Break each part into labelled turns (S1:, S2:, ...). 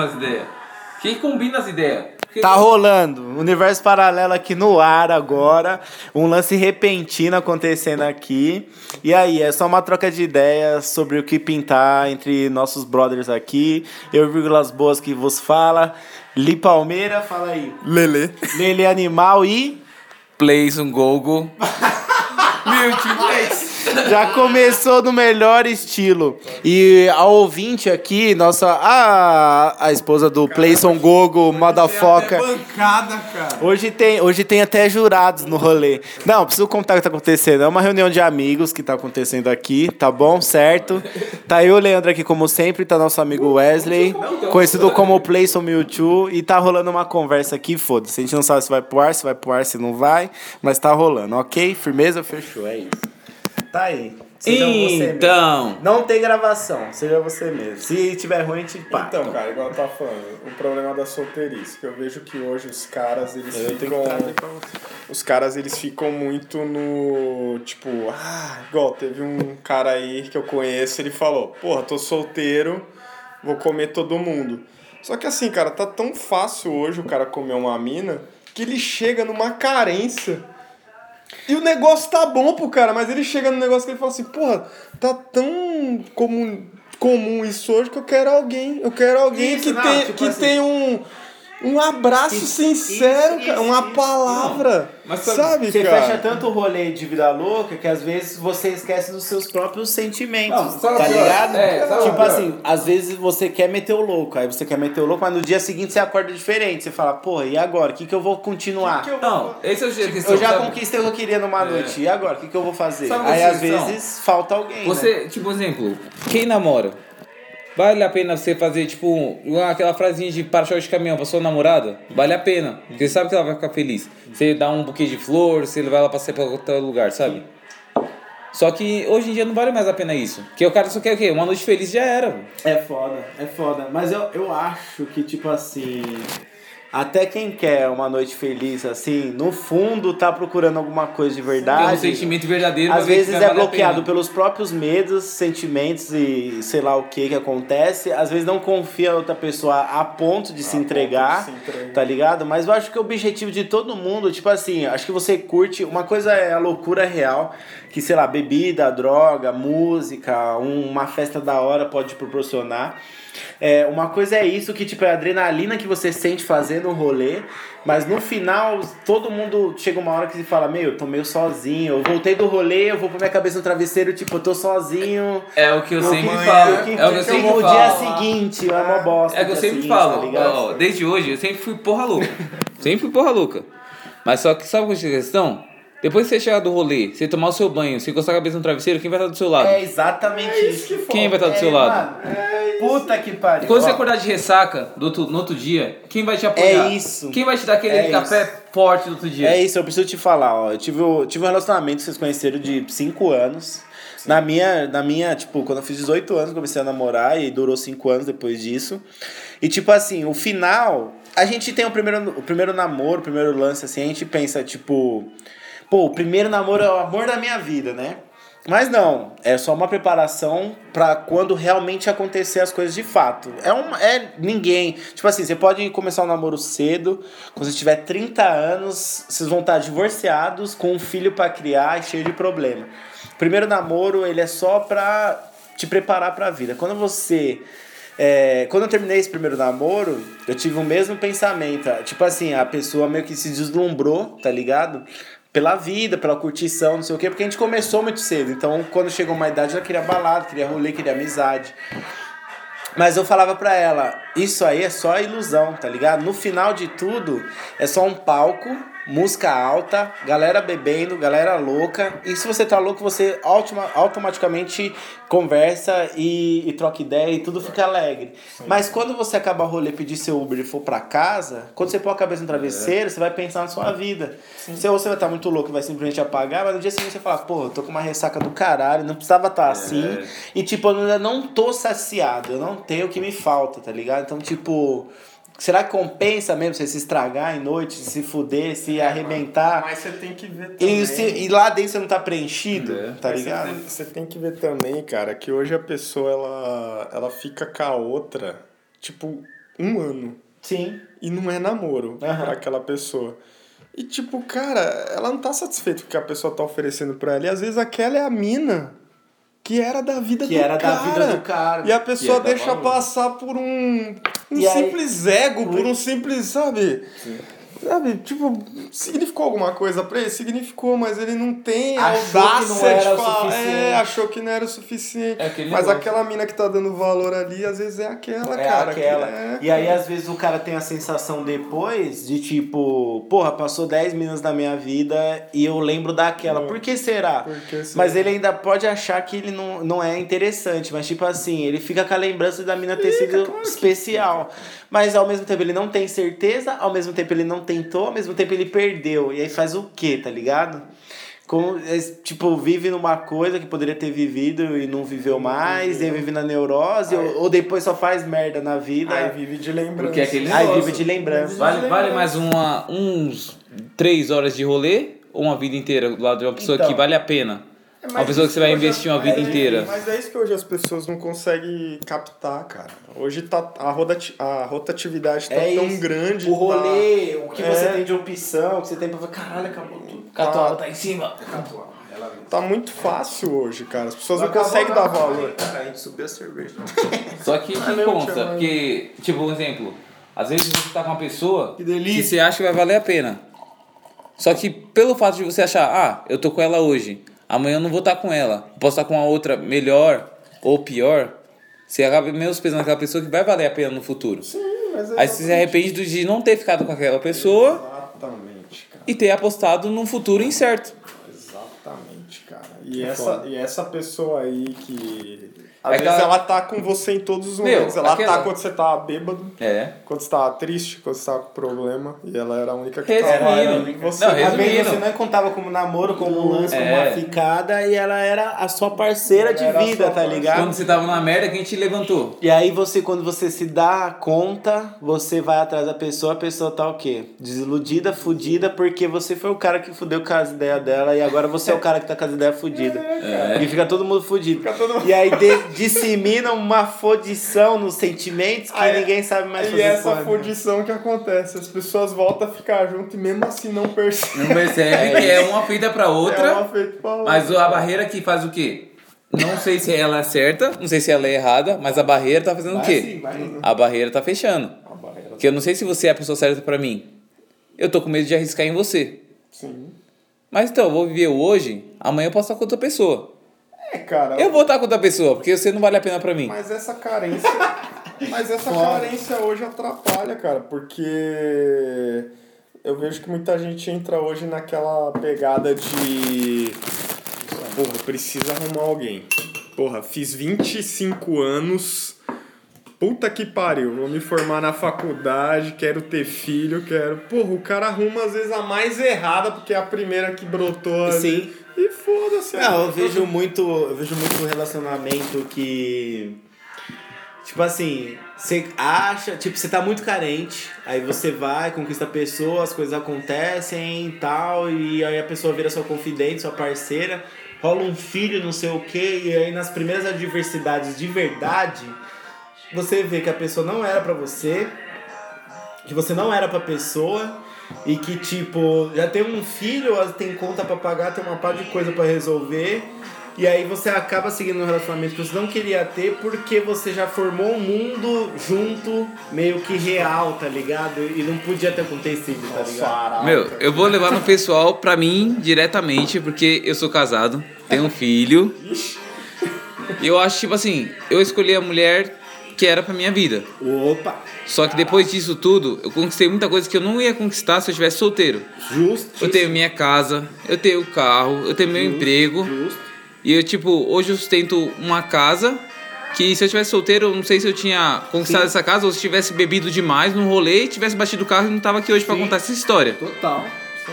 S1: as ideias? Quem combina as ideias? Porque-
S2: Tá rolando. Universo paralelo aqui no ar agora. Um lance repentino acontecendo aqui. E aí, é só uma troca de ideias sobre o que pintar entre nossos brothers aqui. Eu, Vírgulas Boas, que vos fala. Li Palmeira, fala aí.
S3: Lele.
S2: Lele Animal e.
S1: Plays um gogo. Multiplays.
S2: Já começou no melhor estilo. E a ouvinte aqui, nossa. A, a esposa do Playson Gogo, Madafoca.
S3: bancada, cara.
S2: Hoje tem, hoje tem até jurados no rolê. Não, preciso contar o que tá acontecendo. É uma reunião de amigos que tá acontecendo aqui, tá bom? Certo? Tá eu, Leandro, aqui como sempre, tá nosso amigo Wesley, conhecido como Playson Mewtwo, e tá rolando uma conversa aqui, foda-se. A gente não sabe se vai pro ar, se vai pro ar, se não vai, mas tá rolando, ok? Firmeza, fechou, é isso. Tá aí. Seja você mesmo.
S1: Então.
S2: Não tem gravação, seja você mesmo. Se tiver ruim, a gente pá.
S3: Então, cara, igual eu tava falando, o problema da solteirice, que eu vejo que hoje os caras, eles
S2: Eu
S3: ficam... Os caras, eles ficam muito no... Tipo, ah, igual teve um cara aí que eu conheço, ele falou, porra, tô solteiro, vou comer todo mundo. Só que assim, cara, tá tão fácil hoje o cara comer uma mina, que ele chega numa carência... E o negócio tá bom pro cara, mas ele chega no negócio que ele fala assim, porra, tá tão comum, comum isso hoje que eu quero alguém. Eu quero alguém
S2: Isso,
S3: que,
S2: não,
S3: tem,
S2: tipo
S3: que
S2: assim-
S3: tem um, um abraço
S2: Isso,
S3: sincero,
S2: isso,
S3: cara,
S2: isso,
S3: uma
S2: isso.
S3: palavra.
S1: mas sabe-
S3: sabe,
S2: Você
S3: cara?
S2: fecha tanto o rolê de vida louca que às vezes você esquece dos seus próprios sentimentos.
S1: Não, sabe
S2: tá ligado?
S1: É, sabe
S2: tipo
S1: pior?
S2: assim, às vezes você quer meter o louco, aí você quer meter o louco, mas no dia seguinte você acorda diferente. Você fala, porra, e agora? O que, que eu vou continuar?
S3: Que que eu-
S1: Não, esse é o jeito que
S2: Eu já conquistei o que eu queria numa noite. E agora? O que, que eu vou fazer?
S1: Sabe
S2: aí
S1: é
S2: às vezes falta alguém. né?
S1: Você, tipo, exemplo, quem namora? Vale a pena você fazer, tipo, aquela frasinha de para-choque de caminhão pra sua namorada? Vale a pena. Porque você sabe que ela vai ficar feliz. Você dá um buquê de flor, você levar ela pra sair pra outro lugar, sabe? Só que hoje em dia não vale mais a pena isso. Porque o cara só quer o quê? Uma noite feliz já era.
S2: É foda, é foda. Mas eu, eu acho que, tipo assim. Até quem quer uma noite feliz, assim, no fundo tá procurando alguma coisa de
S1: Tem um
S2: verdade.
S1: sentimento verdadeiro
S2: Às
S1: se
S2: vezes é
S1: a
S2: bloqueado pelos próprios medos, sentimentos e sei lá o que que acontece. Às vezes não confia outra pessoa a ponto de se
S3: ponto
S2: entregar,
S3: de se entregar.
S2: tá ligado? Mas eu acho que o objetivo de todo mundo, tipo assim, acho que você curte. Uma coisa é a loucura real, que sei lá, bebida, droga, música, um- uma festa da hora pode te proporcionar. É, uma coisa é isso, que tipo, é a adrenalina que você sente fazendo um rolê, mas no final todo mundo chega uma hora que se fala, meu, eu tô meio sozinho, eu voltei do rolê, eu vou pôr minha cabeça no travesseiro, tipo, eu tô sozinho.
S1: É o que eu sempre falo.
S3: que-
S1: É o que eu
S3: que
S1: sempre
S2: no
S1: falo.
S2: dia seguinte, é uma bosta.
S1: É que eu sempre
S2: seguinte,
S1: falo,
S2: tá
S1: ó, desde hoje, eu sempre fui porra louca. sempre fui porra louca. Mas só que sabe qual é a questão? Depois que você chegar do rolê, você tomar o seu banho, você encostar a cabeça no travesseiro, quem vai estar do seu lado?
S2: É exatamente isso.
S1: Quem vai estar do seu
S2: É,
S1: lado?
S2: mano, Puta que pariu.
S1: E quando você acordar de ressaca do outro, no outro dia, quem vai te apoiar?
S2: É isso.
S1: Quem vai te dar aquele
S2: É
S1: café forte no outro dia?
S2: É isso, eu preciso te falar, ó. Eu tive, tive um relacionamento que vocês conheceram de 5 anos. Na minha, na minha, tipo, quando eu fiz 18 anos, comecei a namorar e durou 5 anos depois disso. E tipo assim, o final, a gente tem o primeiro, o primeiro namoro, o primeiro lance, assim, a gente pensa, tipo, pô, o primeiro namoro é o amor da minha vida, né? Mas não, é só uma preparação pra quando realmente acontecer as coisas de fato. É um é ninguém, tipo assim, você pode começar um namoro cedo, quando você tiver 30 anos, vocês vão estar divorciados com um filho pra criar e cheio de problema. Primeiro namoro, ele é só pra te preparar pra vida. Quando você é, quando eu terminei esse primeiro namoro, eu tive o mesmo pensamento. Tipo assim, a pessoa meio que se deslumbrou, tá ligado? Pela vida, pela curtição, não sei o quê, porque a gente começou muito cedo. Então, quando chegou uma idade, ela queria balada, queria rolê, queria amizade. Mas eu falava pra ela, isso aí é só ilusão, tá ligado? No final de tudo, é só um palco, música alta, galera bebendo, galera louca. E se você tá louco, você automaticamente conversa e, e troca ideia e tudo fica alegre. Mas quando você acaba o rolê, pedir seu Uber e for pra casa, quando você põe a cabeça no travesseiro, você vai pensar na sua vida. Se você vai estar muito louco e vai simplesmente apagar, mas no dia seguinte você fala, pô, eu tô com uma ressaca do caralho, não precisava estar assim. E tipo, eu ainda não tô saciado, eu não tenho o que me falta, tá ligado? Então, tipo, será que compensa mesmo você se estragar em noite, se fuder, se arrebentar?
S3: Mas você tem que ver também.
S2: E, se, e lá dentro você não tá preenchido,
S1: É.
S2: tá
S3: Mas
S2: ligado?
S3: Você tem, você tem que ver também, cara, que hoje a pessoa ela, ela fica com a outra, tipo, um ano.
S2: Sim.
S3: E não é namoro pra aquela pessoa. E tipo, cara, ela não tá satisfeita com o que a pessoa tá oferecendo pra ela. E às vezes aquela é a mina que era da vida
S2: Que
S3: do
S2: era
S3: cara.
S2: da vida do cara.
S3: E a pessoa
S1: é
S3: deixa passar por um, um
S2: aí-
S3: simples ego, por um simples, sabe? Sabe, tipo, significou alguma coisa pra ele? Significou, mas ele não tem a
S2: que
S3: audácia de falar. É, achou que não era o suficiente.
S1: É
S3: mas
S1: negócio.
S3: aquela mina que tá dando valor ali, às vezes é aquela,
S2: É
S3: cara. que
S2: aquela.
S3: é-
S2: E aí, às vezes, o cara tem a sensação depois de tipo, porra, passou 10 minutos da minha vida e eu lembro daquela. Por que será?
S3: Por que será?
S2: Mas ele ainda pode achar que ele não, não é interessante, mas tipo assim, ele fica com a lembrança da mina ter sido
S3: claro que
S2: especial. Mas ao mesmo tempo ele não tem certeza, ao mesmo tempo ele não tentou, ao mesmo tempo ele perdeu. E aí faz o quê, tá ligado? Com, é, tipo, vive numa coisa que poderia ter vivido e não viveu mais, e vive na neurose, ou, ou depois só faz merda na vida.
S3: Aí vive de lembrança.
S1: Porque aquele
S2: Aí vive de lembrança.
S1: Vale, vale mais uma, uns três horas de rolê ou uma vida inteira do lado de uma pessoa
S2: Então.
S1: que vale a pena?
S3: É,
S1: uma pessoa que você vai investir uma
S3: é-
S1: vida
S3: é-
S1: inteira.
S3: Mas é isso que hoje as pessoas não conseguem captar, cara. Hoje tá, a, rotati a rotatividade tá
S2: É
S3: tão
S2: isso.
S3: grande.
S2: O rolê, o que
S3: É.
S2: você tem de opção, o que você tem pra falar, caralho, acabou tudo.
S1: Catuaba tá em cima.
S3: Tá, tá muito fácil hoje, cara. As pessoas não
S2: Acabou,
S3: conseguem
S2: não.
S3: dar valor.
S2: Cara, a gente subiu a cerveja.
S1: Só que que
S3: meu,
S1: conta, porque, tipo, um exemplo, às vezes você tá com uma pessoa
S3: Que delícia.
S1: você acha que vai valer a pena. Só que pelo fato de você achar, ah, eu tô com ela hoje, amanhã eu não vou estar com ela, posso estar com a outra melhor ou pior, você acaba menos pensando naquela pessoa que vai valer a pena no futuro.
S3: Sim, mas é
S1: Aí você se arrepende de não ter ficado com aquela pessoa
S3: Exatamente, cara.
S1: e ter apostado num futuro incerto.
S3: Exatamente, cara. E essa, e essa pessoa aí que. Às
S1: É
S3: vezes
S1: aquela-
S3: ela tá com você em todos os
S1: Meu,
S3: momentos. ela
S1: aquela-
S3: tá quando você tá bêbado,
S1: É.
S3: quando você tava triste, quando você tava com problema. E ela era a única que
S1: Resumindo.
S3: tava.
S2: Era a.
S3: Você,
S1: Não,
S2: Às vezes
S1: Resumindo.
S2: você não contava como namoro, como um lance, como
S1: É.
S2: uma ficada, e ela era a sua parceira de
S3: Era
S2: vida, tá
S3: parceira.
S2: ligado?
S1: Quando você tava na merda, quem te levantou?
S2: E aí você, quando você se dá conta, você vai atrás da pessoa, a pessoa tá o quê? Desiludida, fudida, porque você foi o cara que fudeu com as ideias dela e agora você é o cara que tá com as ideias fudidas.
S1: É.
S2: E fica todo mundo fudido.
S3: Fica todo mundo-
S2: E aí de- dissemina uma fodição nos sentimentos que
S3: Aí-
S2: ninguém sabe mais
S3: E
S2: fazer
S3: essa
S2: quando.
S3: fundição que acontece, as pessoas voltam a ficar junto e mesmo assim não percebem.
S1: Não percebe que é uma feita pra outra,
S3: É uma feita pra outra.
S1: mas a barreira que faz o quê? Não sei se ela é certa, não sei se ela é errada, mas a barreira tá fazendo o
S2: Vai
S1: quê?
S2: sim, vai.
S1: A barreira tá fechando.
S3: A barreira.
S1: Porque eu não sei se você é a pessoa certa pra mim. Eu tô com medo de arriscar em você.
S3: Sim.
S1: Mas então, eu vou viver o hoje, amanhã eu posso estar com outra pessoa.
S3: É, cara.
S1: Eu vou estar com outra pessoa, porque você não vale a pena pra mim.
S3: Mas essa carência. mas essa
S2: Foda.
S3: carência hoje atrapalha, cara, porque eu vejo que muita gente entra hoje naquela pegada de. Porra, precisa arrumar alguém. Porra, fiz 25 anos. Puta que pariu, vou me formar na faculdade, quero ter filho, quero. Porra, o cara arruma às vezes a mais errada, porque é a primeira que brotou ali.
S2: Sim.
S3: E foda-se.
S2: Não, eu vejo muito, eu vejo muito relacionamento que tipo assim, você acha, tipo, você tá muito carente, aí você vai, conquista a pessoa, as coisas acontecem e tal, e aí a pessoa vira sua confidente, sua parceira, rola um filho, não sei o quê, e aí nas primeiras adversidades de verdade, você vê que a pessoa não era pra você, que você não era pra pessoa e que tipo já tem um filho, tem conta pra pagar, tem uma par de coisa pra resolver. E aí você acaba seguindo um relacionamento que você não queria ter porque você já formou um mundo junto, meio que real, tá ligado? E não podia ter acontecido, tá ligado?
S1: Meu, eu vou levar no pessoal pra mim diretamente, porque eu sou casado, tenho um filho. E eu acho, tipo assim, eu escolhi a mulher que era pra minha vida.
S2: Opa,
S1: Só que depois disso tudo, eu conquistei muita coisa que eu não ia conquistar se eu estivesse solteiro.
S2: justo.
S1: Eu tenho minha casa, eu tenho carro, eu tenho meu emprego.
S2: Justo.
S1: E eu, tipo, hoje eu sustento uma casa que se eu tivesse solteiro, eu não sei se eu tinha conquistado essa casa ou se tivesse bebido demais num rolê, tivesse batido o carro e não tava aqui hoje pra contar essa história.
S2: Total.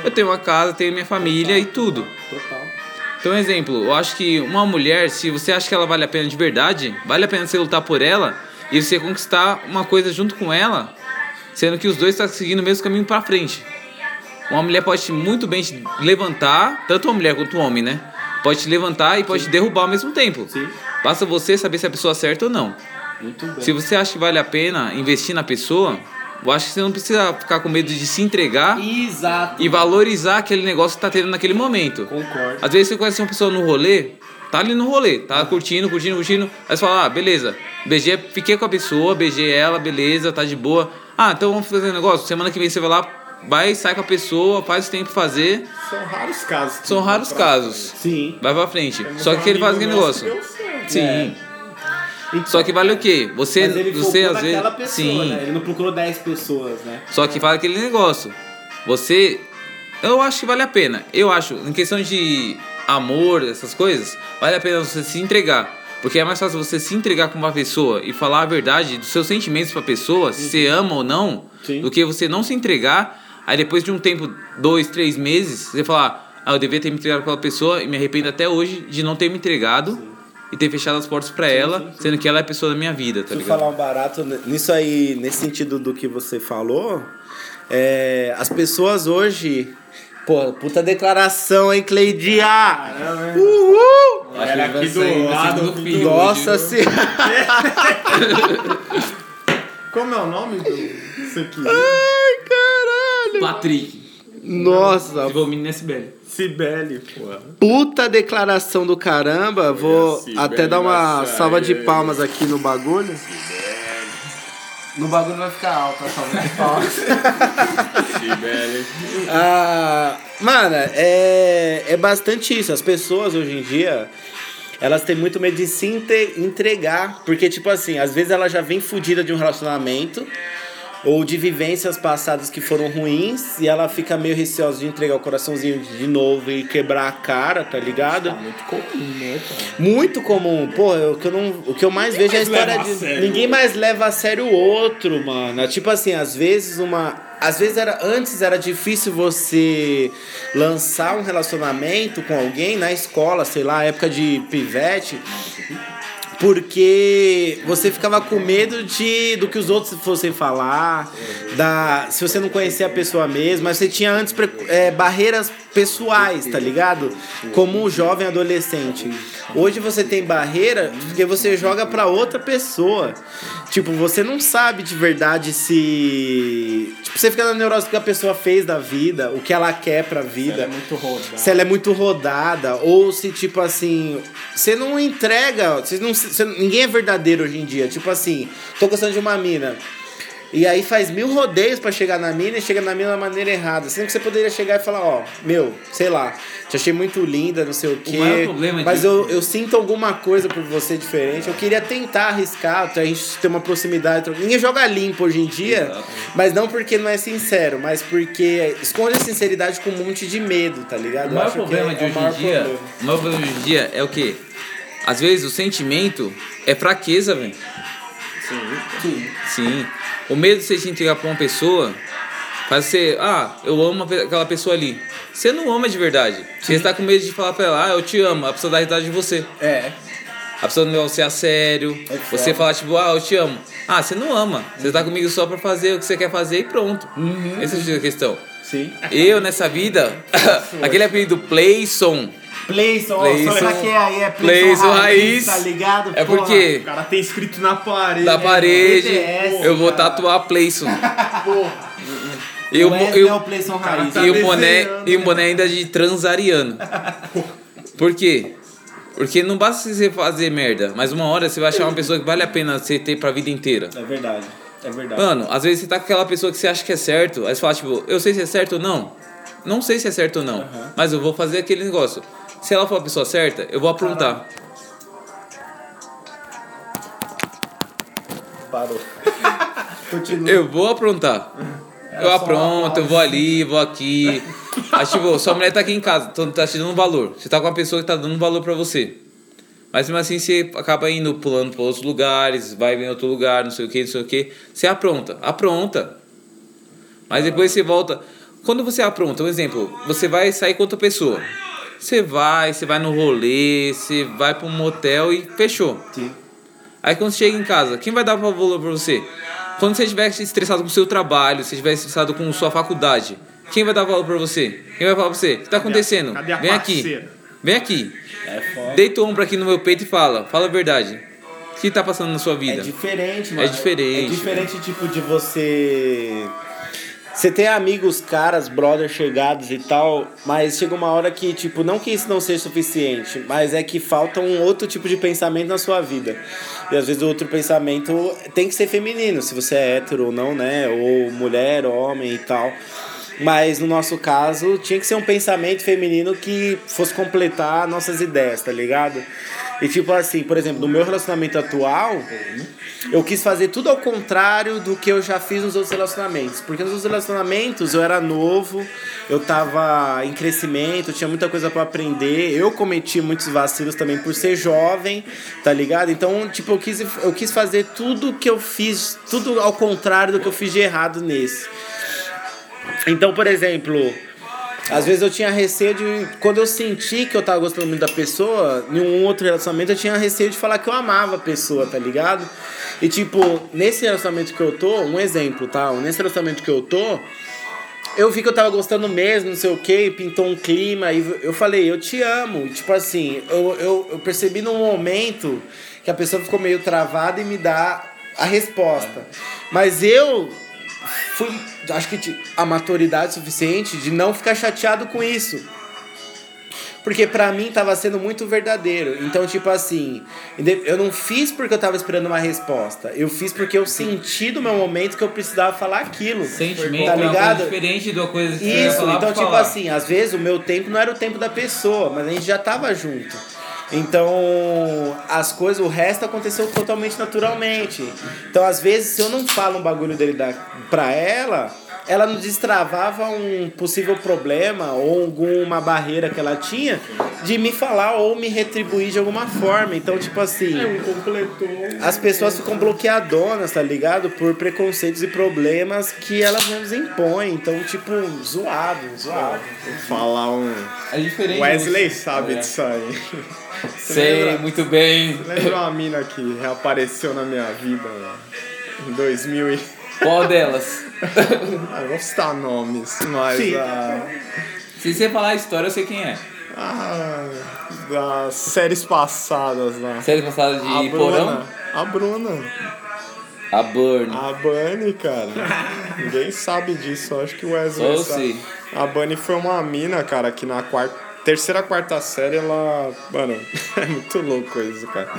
S1: Eu tenho uma casa, tenho minha família e tudo.
S2: Total.
S1: Então, exemplo, eu acho que uma mulher, se você acha que ela vale a pena de verdade, vale a pena você lutar por ela e você conquistar uma coisa junto com ela, sendo que os dois estão seguindo o mesmo caminho pra frente. Uma mulher pode muito bem te levantar, tanto uma mulher quanto um homem, né? Pode te levantar e pode te derrubar ao mesmo tempo.
S2: Sim.
S1: Basta você saber se é a pessoa certa ou não. Se você acha que vale a pena investir na pessoa, eu acho que você não precisa ficar com medo de se entregar
S2: Exato.
S1: e valorizar aquele negócio que tá tendo naquele momento.
S2: Concordo.
S1: Às vezes você conhece uma pessoa no rolê, tá ali no rolê, tá curtindo, curtindo, curtindo. Aí você fala, ah, beleza, beijei, fiquei com a pessoa, beijei ela, beleza, tá de boa. Ah, então vamos fazer um negócio. Semana que vem você vai lá, vai, sai com a pessoa, faz o tempo fazer.
S3: São raros casos.
S1: São raros casos.
S2: Sim.
S1: Vai pra frente. Só que ele faz aquele negócio.
S3: certo.
S1: Sim.
S2: Então,
S1: Só que vale o quê? Você, você às vezes.
S2: pessoa,
S1: Sim.
S2: né? Ele não procurou 10 pessoas, né?
S1: Só que fala aquele negócio. Você. Eu acho que vale a pena. Eu acho, em questão de amor, essas coisas, vale a pena você se entregar. Porque é mais fácil você se entregar com uma pessoa e falar a verdade dos seus sentimentos pra pessoa, se você ama ou não,
S2: Sim.
S1: do que você não se entregar, aí depois de um tempo, dois, três meses, você falar, ah, eu devia ter me entregado com aquela pessoa e me arrependo até hoje de não ter me entregado e ter fechado as portas pra ela, sendo que ela é a pessoa da minha vida, tá
S2: Deixa
S1: ligado?
S2: falar um barato nisso aí, nesse sentido do que você falou. É, as pessoas hoje. Pô, puta declaração, hein, Cleidia?
S3: Caramba, hein?
S2: Uhul!
S1: Acho
S3: Era aqui do
S1: sair-
S3: lado, do-
S1: fim
S2: Nossa senhora!
S3: Como é o nome do. Isso aqui?
S2: Ai, caralho!
S1: Patrick.
S2: Nossa,
S1: Desenvolvimento na SBL.
S3: Cibele, porra.
S2: puta declaração do caramba. Vou até dar uma salva de palmas aqui no bagulho. No bagulho vai ficar alto a salva de palmas.
S3: Cibele.
S2: Ah, mano, é, é bastante isso. As pessoas hoje em dia, elas têm muito medo de se entregar. Porque, tipo assim, às vezes ela já vem fodida de um relacionamento ou de vivências passadas que foram ruins e ela fica meio receosa de entregar o coraçãozinho de novo e quebrar a cara, tá ligado?
S3: Muito comum, né, cara?
S2: Muito comum. Pô, o que eu, não, o que eu mais vejo é a
S3: mais
S2: história
S3: leva a
S2: de.
S3: sério.
S2: Ninguém mais leva a sério o outro, mano. É Tipo assim, às vezes uma. Às vezes era. Antes era difícil você lançar um relacionamento com alguém na escola, sei lá, época de pivete. Porque você ficava com medo de do que os outros fossem falar, da se você não conhecia a pessoa mesmo, mas você tinha antes é, barreiras pessoais, tá ligado? Como um jovem adolescente. Hoje você tem barreira porque você joga pra outra pessoa. Tipo, você não sabe de verdade se. Você fica na neurose do que a pessoa fez da vida, o que ela quer pra vida.
S3: É muito rodado.
S2: se ela é muito rodada ou se tipo assim você não entrega você não você- ninguém é verdadeiro hoje em dia. Tipo assim tô gostando de uma mina e aí faz mil rodeios pra chegar na mina e chega na mina da maneira errada sendo que você poderia chegar e falar ó meu sei lá te achei muito linda não sei o quê
S1: maior problema
S2: mas
S1: de-
S2: eu, eu sinto alguma coisa por você diferente eu queria tentar arriscar a gente ter uma proximidade ninguém joga limpo hoje em dia
S1: Exato.
S2: mas não porque não é sincero mas porque esconde a sinceridade com um monte de medo tá ligado
S1: O maior
S2: acho que
S1: problema
S2: é-
S1: de
S2: é o
S1: hoje em dia,
S2: problema.
S1: o maior problema de hoje em dia é o quê? Às vezes o sentimento é fraqueza, velho.
S3: Sim.
S1: Sim. O medo de você se entregar pra uma pessoa faz você, ah, eu amo aquela pessoa ali. Você não ama de verdade. Você está com medo de falar pra ela, ah, eu te amo, a pessoa dá risada de você.
S2: É.
S1: A pessoa não leva você a sério.
S2: É
S1: você fala, tipo, ah, eu te amo. Ah, você não ama. Você tá comigo só pra fazer o que você quer fazer e pronto. Essa é a questão.
S2: Sim.
S1: Eu, nessa vida, aquele apelido Playson,
S2: Playson,
S1: Playson.
S2: pra que aí é
S1: Playson Raiz.
S2: tá ligado?
S1: é
S2: Porra.
S1: porque
S3: O cara tem escrito na parede.
S1: da parede
S2: BTS,
S1: eu vou
S2: cara.
S1: tatuar Playson.
S3: Porra.
S1: E o,
S2: é o
S1: o,
S2: Playson Raiz.
S3: tá
S1: e o boné, e o
S3: né?
S1: boné ainda de transariano. Por quê? Porque não basta você fazer merda, mas uma hora você vai achar uma pessoa que vale a pena você ter pra vida inteira.
S2: É verdade. É verdade.
S1: Mano, às vezes você tá com aquela pessoa que você acha que é certo, aí você fala, tipo, eu sei se é certo ou não. Não sei se é certo ou não, mas eu vou fazer aquele negócio. Se ela for a pessoa certa, eu vou aprontar.
S2: Parou. Continua.
S1: Eu vou aprontar. Eu apronto, eu vou ali, vou aqui. Aí, tipo, sua mulher tá aqui em casa, então tá te dando valor. Você tá com uma pessoa que tá dando valor pra você. Mas mesmo assim você acaba indo, pulando pra outros lugares, vai em outro lugar, não sei o que, não sei o que. Você apronta, apronta. Mas depois você volta. Quando você apronta, um exemplo, você vai sair com outra pessoa. Você vai, você vai no rolê, você vai pra um motel e fechou.
S2: Sim.
S1: Aí quando você chega em casa, quem vai dar valor pra você? Quando você estiver estressado com o seu trabalho, se estiver estressado com sua faculdade, quem vai dar valor pra você? Quem vai falar pra você? O que tá acontecendo?
S3: Cadê a
S1: Vem aqui. Vem aqui.
S2: É foda.
S1: Deita o ombro aqui no meu peito e fala. Fala a verdade. O que tá passando na sua vida?
S2: É diferente, mano.
S1: É diferente.
S2: É diferente, tipo, de você. Você tem amigos, caras, brothers chegados e tal, mas chega uma hora que, tipo, não que isso não seja suficiente, mas é que falta um outro tipo de pensamento na sua vida. E às vezes o outro pensamento tem que ser feminino, se você é hétero ou não, né? Ou mulher, homem e tal. Mas no nosso caso, tinha que ser um pensamento feminino que fosse completar nossas ideias, tá ligado? E tipo assim, por exemplo, no meu relacionamento atual, eu quis fazer tudo ao contrário do que eu já fiz nos outros relacionamentos. Porque nos outros relacionamentos eu era novo, eu tava em crescimento, tinha muita coisa para aprender. Eu cometi muitos vacilos também por ser jovem, tá ligado? Então, tipo, eu quis, eu quis fazer tudo que eu fiz, tudo ao contrário do que eu fiz de errado nesse. Então, por exemplo, às vezes eu tinha receio de. Quando eu senti que eu tava gostando muito da pessoa, em um outro relacionamento, eu tinha receio de falar que eu amava a pessoa, tá ligado? E tipo, nesse relacionamento que eu tô, um exemplo, tá? Nesse relacionamento que eu tô, eu vi que eu tava gostando mesmo, não sei o que, pintou um clima, e eu falei, eu te amo. Tipo assim, eu, eu, eu percebi num momento que a pessoa ficou meio travada e me dá a resposta. Mas eu fui, acho que a maturidade suficiente de não ficar chateado com isso. Porque pra mim tava sendo muito verdadeiro. Então, tipo assim, eu não fiz porque eu tava esperando uma resposta. Eu fiz porque eu senti no meu momento que eu precisava falar aquilo.
S1: Sentimento tá ligado? É diferente da coisa que
S2: Isso,
S1: você falar
S2: então, tipo
S1: falar.
S2: assim, às vezes o meu tempo não era o tempo da pessoa, mas a gente já tava junto. Então, as coisas, o resto aconteceu totalmente naturalmente. Então, às vezes, se eu não falo um bagulho dele da, pra ela, ela não destravava um possível problema ou alguma barreira que ela tinha de me falar ou me retribuir de alguma forma. Então, tipo assim, as pessoas ficam bloqueadonas, tá ligado? Por preconceitos e problemas que elas mesmas impõem. Então, tipo, zoado, zoado.
S3: Vou falar um.
S1: É diferente.
S3: Wesley
S1: você-
S3: sabe
S1: É.
S3: disso aí.
S1: Sei
S3: lembra?
S1: muito bem.
S3: Lembra uma mina que reapareceu na minha vida em 2000 e...
S1: Qual delas?
S3: Ah, não vou citar nomes, mas
S2: Sim.
S3: a...
S1: Se você falar a história, eu sei quem é.
S3: a- das séries passadas lá.
S1: Série passada de
S3: a
S1: Porão?
S3: Bruna. A Bruna.
S1: A Burn.
S3: A Bunny, cara. Ninguém sabe disso, eu acho que o Wesley
S1: Só
S3: sabe.
S1: sei.
S3: A Bunny foi uma mina, cara, que na quarta, terceira, quarta série ela. Mano, é muito louco isso, cara.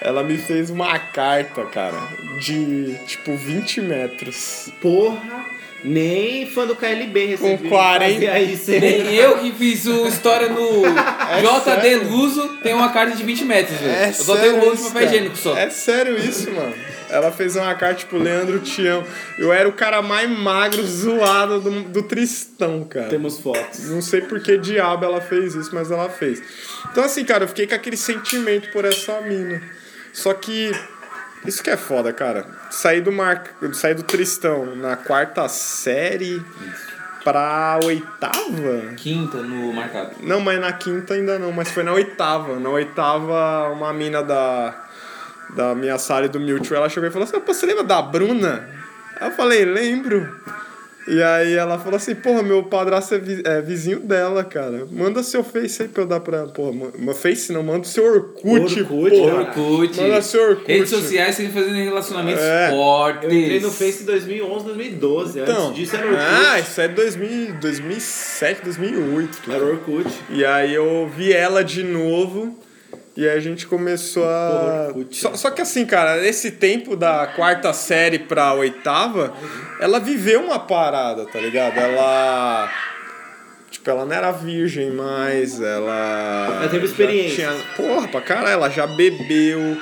S3: Ela me fez uma carta, cara, de tipo 20 metros.
S2: Porra, nem fã do KLB recebi.
S3: Com 40.
S2: fazia isso.
S1: Nem eu que fiz o história no JD
S3: sério?
S1: Luso tem uma carta de 20 metros, velho.
S3: É
S1: eu só
S3: sério
S1: tenho um rolo de
S3: isso,
S1: papel
S3: cara.
S1: higiênico só.
S3: É sério isso, mano. Ela fez uma carta, tipo, Leandro Tião. Eu era o cara mais magro, zoado do, do Tristão, cara.
S2: Temos fotos.
S3: Não sei por que diabo ela fez isso, mas ela fez. Então, assim, cara, eu fiquei com aquele sentimento por essa mina. Só que. Isso que é foda, cara. Sair do, mar... Sair do Tristão na quarta série pra oitava?
S1: Quinta no marcado.
S3: Não, mas na quinta ainda não, mas foi na oitava. Na oitava, uma mina da, da minha sala e do Mutual, ela chegou e falou assim, você lembra da Bruna? Eu falei, lembro. E aí ela falou assim, porra, meu padrasto é, vi- é vizinho dela, cara. Manda seu Face aí pra eu dar pra ela. Porra, ma- meu Face não, manda o seu Orkut,
S2: Orkut,
S3: porra.
S1: Orkut.
S3: Manda seu Orkut.
S1: Redes sociais sem fazendo relacionamentos
S3: É.
S1: fortes.
S2: Eu entrei no Face em 2011, 2012.
S3: Então,
S2: Antes disso era Orkut.
S3: ah, isso é 2000, 2007, 2008.
S2: Era Orkut.
S3: E aí eu vi ela de novo e aí a gente começou a.
S2: Porra,
S3: só,
S2: né?
S3: só que assim, cara, esse tempo da quarta série pra oitava, ela viveu uma parada, tá ligado? Ela. Tipo, ela não era virgem, mas ela.
S2: Ela teve experiência.
S3: Tinha, porra, pra caralho, ela já bebeu.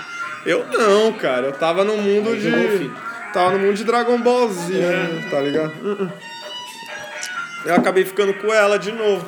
S3: Eu não, cara. Eu tava no mundo de. Tava no mundo de Dragon Ball Z,
S2: É.
S3: né? tá ligado? Eu acabei ficando com ela de novo.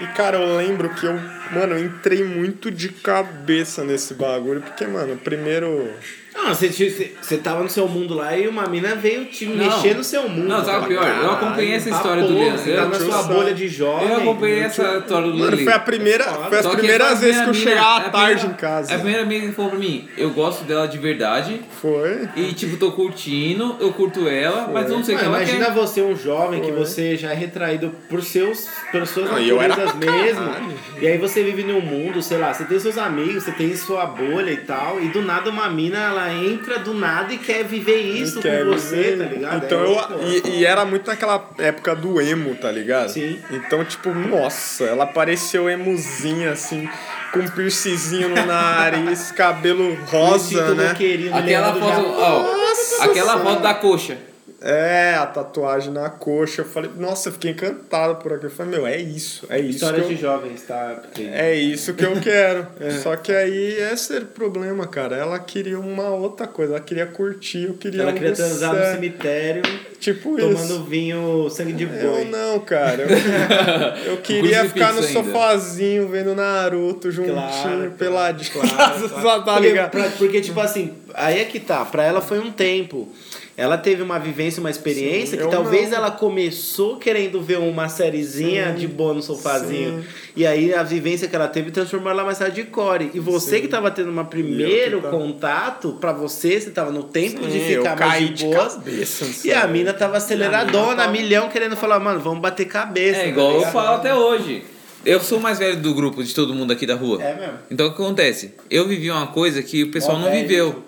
S3: E, cara, eu lembro que eu, mano, eu entrei muito de cabeça nesse bagulho, porque, mano, primeiro.
S2: Não, você, você, tava no seu mundo lá e uma mina veio te
S1: Não.
S2: mexer no seu mundo.
S1: Não, sabe o pior? Eu acompanhei essa história do
S2: Leandro.
S1: Leandro.
S2: Você tá
S1: Eu
S2: na sua bolha de jovem.
S1: Eu acompanhei essa história do Lele.
S3: foi a primeira, foi as
S1: que
S3: primeiras
S1: foi
S3: vezes que eu
S1: mina-
S3: à tarde
S1: a primeira-
S3: em casa.
S1: A primeira amiga que falou pra mim, eu gosto dela de verdade.
S3: Foi.
S1: E tipo, tô curtindo, eu curto ela, mas não sei o que ela
S2: imagina
S1: quer.
S2: você, um jovem, que
S3: Foi.
S2: você já é retraído por seus, pelas suas
S3: Não, e
S2: naturezas mesmo.
S3: caralho.
S2: E aí você vive num mundo, sei lá, você tem seus amigos, você tem sua bolha e tal, e do nada uma mina, ela entra do nada e quer viver isso
S3: Quer
S2: com você,
S3: viver.
S2: tá ligado?
S3: Então
S2: É
S3: eu. E, e era muito naquela época do emo, tá ligado?
S2: Sim.
S3: Então, tipo, nossa, ela apareceu emuzinha, assim, com piercingzinho no nariz, cabelo rosa, né?
S1: Aquela foto,
S2: já-
S1: ó,
S3: Nossa
S1: aquela foto da coxa.
S3: É, a tatuagem na coxa. Eu falei, nossa, eu fiquei encantado por aqui. Eu falei, meu, é isso. É isso.
S2: História de
S3: eu,
S2: jovens, tá?
S3: é isso que eu quero. Só que aí esse era o problema, cara. Ela queria uma outra coisa. Ela queria curtir, eu queria
S2: Ela queria transar no cemitério,
S3: Tipo
S2: tomando
S3: isso.
S2: vinho sangue de
S3: Eu
S2: boi.
S3: não, cara. Eu, eu queria ficar no
S1: ainda.
S3: sofazinho vendo Naruto juntinho,
S2: Claro,
S3: peladinho.
S2: Claro,
S3: Só tá
S2: porque,
S3: ligado?
S2: porque, tipo assim, aí é que tá, pra ela foi um tempo. Ela teve uma vivência, uma experiência
S3: Sim,
S2: que
S3: eu
S2: talvez
S3: não.
S2: ela começou querendo ver uma sériezinha de boa no sofazinho. E aí a vivência que ela teve transformou ela mais hardcore. E você
S3: Sim.
S2: que tava tendo um primeiro
S3: eu tá-
S2: contato, pra você, você tava no tempo de
S3: Sim, eu
S2: ficar mais
S3: caí
S2: de
S3: de
S2: boas.
S3: cabeça,
S2: E a mina tava aceleradona,
S3: tava-
S2: milhão, querendo falar, mano, vamos bater cabeça.
S1: É
S2: tá
S1: igual eu
S2: ligado?
S1: falo até hoje. Eu sou o mais velho do grupo, de todo mundo aqui da rua.
S2: É mesmo?
S1: Então o que acontece? Eu vivi uma coisa que o pessoal
S2: Ó,
S1: não
S2: velho.
S1: viveu.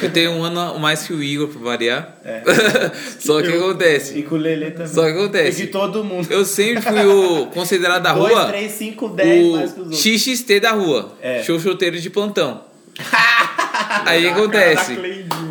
S1: Eu tenho um ano mais que o Igor, pra variar.
S2: É.
S1: Só que
S2: E
S1: acontece.
S2: com o Lelê também.
S1: Só que
S2: E de
S1: acontece.
S2: todo mundo.
S1: Eu sempre fui o considerado da rua
S2: três, cinco, dez mais que os outros.
S1: XXT da rua.
S2: É.
S1: Xoxoteiro de plantão. Aí acontece.